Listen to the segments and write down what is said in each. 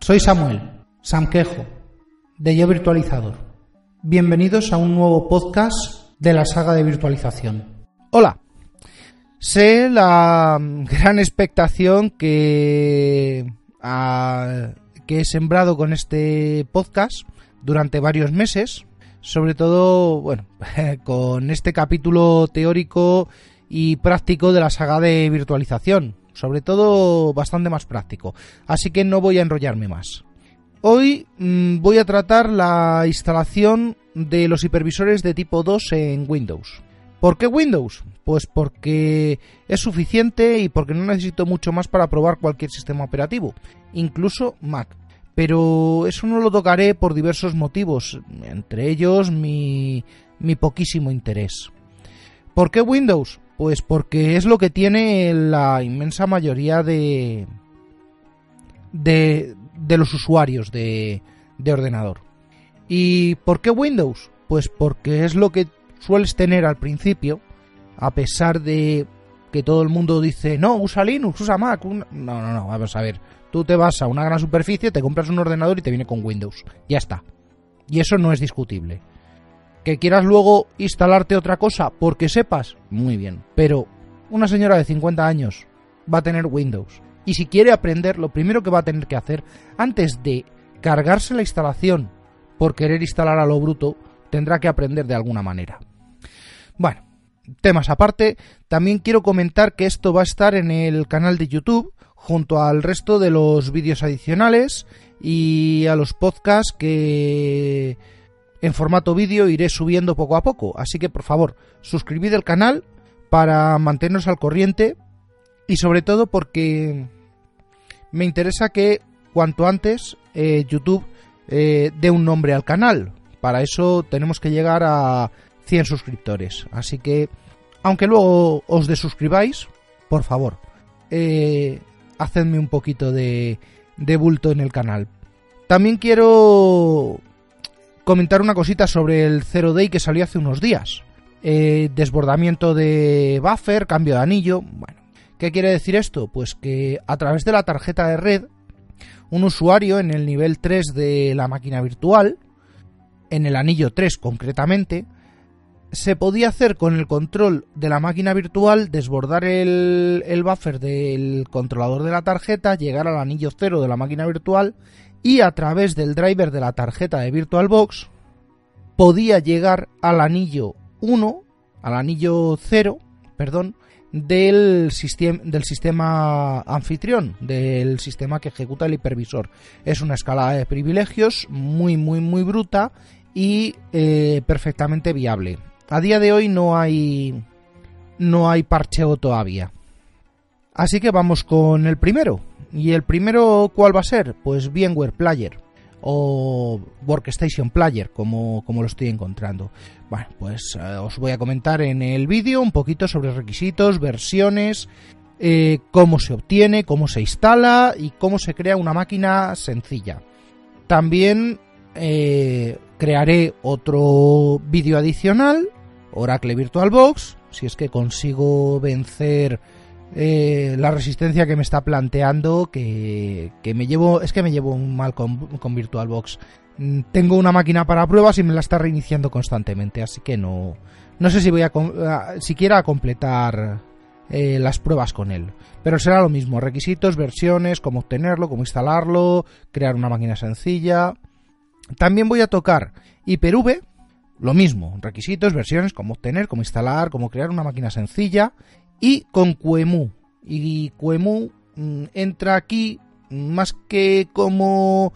Soy Samuel, Samquejo, de Yo Virtualizador. Bienvenidos a un nuevo podcast de la saga de virtualización. Hola. Sé la gran expectación que, que he sembrado con este podcast durante varios meses, sobre todo, bueno, con este capítulo teórico y práctico de la saga de virtualización, sobre todo bastante más práctico, así que no voy a enrollarme más. Hoy mmm, voy a tratar la instalación de los hipervisores de tipo 2 en Windows. ¿Por qué Windows? Pues porque es suficiente y porque no necesito mucho más para probar cualquier sistema operativo, incluso Mac. Pero eso no lo tocaré por diversos motivos, entre ellos mi poquísimo interés. ¿Por qué Windows? Pues porque es lo que tiene la inmensa mayoría de, de, de los usuarios de, de ordenador. ¿Y por qué Windows? Pues porque es lo que sueles tener al principio, a pesar de que todo el mundo dice, no, usa Linux, usa Mac. No, no, no, vamos a ver. Tú te vas a una gran superficie, te compras un ordenador y te viene con Windows. Ya está. Y eso no es discutible que quieras luego instalarte otra cosa porque sepas, muy bien. Pero una señora de 50 años va a tener Windows. Y si quiere aprender, lo primero que va a tener que hacer, antes de cargarse la instalación por querer instalar a lo bruto, tendrá que aprender de alguna manera. Bueno, temas aparte, también quiero comentar que esto va a estar en el canal de YouTube junto al resto de los vídeos adicionales y a los podcasts que en formato vídeo iré subiendo poco a poco. Así que por favor, suscribid el canal para mantenernos al corriente y sobre todo porque me interesa que cuanto antes eh, YouTube eh, dé un nombre al canal. Para eso tenemos que llegar a 100 suscriptores. Así que, aunque luego os desuscribáis, por favor, eh, hacedme un poquito de, de bulto en el canal. También quiero comentar una cosita sobre el Zero Day que salió hace unos días. Eh, desbordamiento de buffer, cambio de anillo. Bueno, ¿qué quiere decir esto? Pues que a través de la tarjeta de red, un usuario en el nivel 3 de la máquina virtual, en el anillo 3 concretamente, se podía hacer con el control de la máquina virtual, desbordar el, el, buffer del controlador de la tarjeta, llegar al anillo 0 de la máquina virtual y a través del driver de la tarjeta de VirtualBox podía llegar al anillo 1, al anillo 0, perdón, del, sistema, del sistema anfitrión, del sistema que ejecuta el hipervisor. Es una escala de privilegios muy, muy, muy bruta y eh, perfectamente viable. A día de hoy no hay no hay parcheo todavía. Así que vamos con el primero, ¿Y el primero cuál va a ser? Pues VMware Player o Workstation Player, como, como lo estoy encontrando. Bueno, pues eh, os voy a comentar en el vídeo un poquito sobre requisitos, versiones, eh, cómo se obtiene, cómo se instala y cómo se crea una máquina sencilla. También eh, crearé otro vídeo adicional, Oracle VirtualBox, si es que consigo vencer eh, la resistencia que me está planteando que, que, me llevo es que me llevo un mal con, con VirtualBox. Mm, tengo una máquina para pruebas y me la está reiniciando constantemente así que no no sé si voy a, a siquiera a completar eh, las pruebas con él. Pero será lo mismo requisitos versiones cómo obtenerlo cómo instalarlo crear una máquina sencilla. También voy a tocar Hyper-V lo mismo, requisitos, versiones, cómo obtener, cómo instalar, cómo crear una máquina sencilla y con QEMU. Y QEMU mm, entra aquí más que como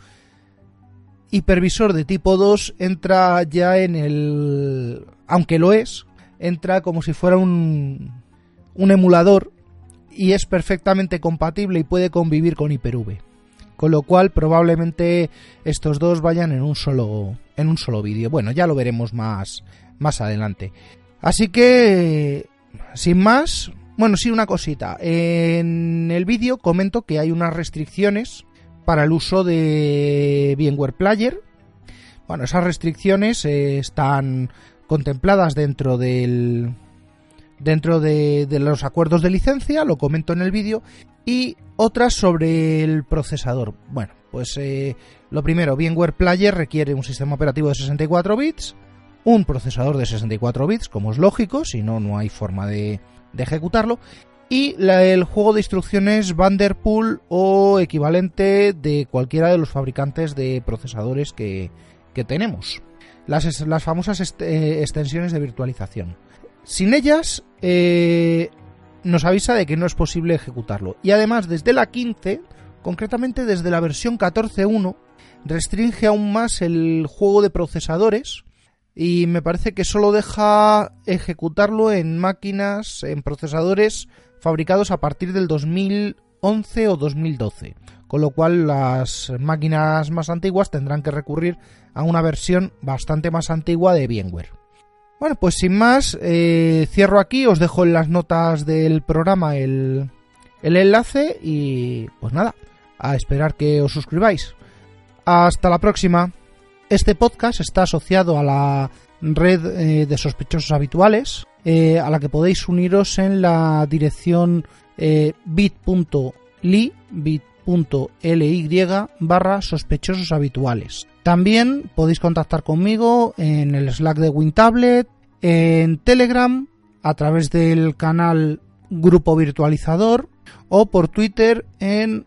hipervisor de tipo 2, entra ya en el... aunque lo es, entra como si fuera un, un emulador y es perfectamente compatible y puede convivir con Hyper-V. Con lo cual probablemente estos dos vayan en un solo en un solo vídeo. Bueno, ya lo veremos más más adelante. Así que sin más, bueno, sí una cosita. En el vídeo comento que hay unas restricciones para el uso de VMware Player. Bueno, esas restricciones eh, están contempladas dentro del dentro de, los acuerdos de licencia, lo comento en el vídeo, y otras sobre el procesador. Bueno, pues eh, lo primero, VMware Player requiere un sistema operativo de 64 bits, un procesador de 64 bits, como es lógico, si no, no hay forma de, ejecutarlo, y el juego de instrucciones Vanderpool o equivalente de cualquiera de los fabricantes de procesadores que, tenemos. Las, las famosas eh, extensiones de virtualización. Sin ellas, eh, nos avisa de que no es posible ejecutarlo. Y además, desde la 15, concretamente desde la versión 14.1, restringe aún más el juego de procesadores y me parece que solo deja ejecutarlo en máquinas, en procesadores fabricados a partir del 2011 o 2012. Con lo cual las máquinas más antiguas tendrán que recurrir a una versión bastante más antigua de VMware. Bueno, pues sin más, eh, cierro aquí, os dejo en las notas del programa el, enlace y pues nada, a esperar que os suscribáis. Hasta la próxima. Este podcast está asociado a la red eh, de sospechosos habituales, eh, a la que podéis uniros en la dirección bit.ly bit.ly barra sospechosos habituales. También podéis contactar conmigo en el Slack de WinTablet, en Telegram, a través del canal Grupo Virtualizador o por Twitter en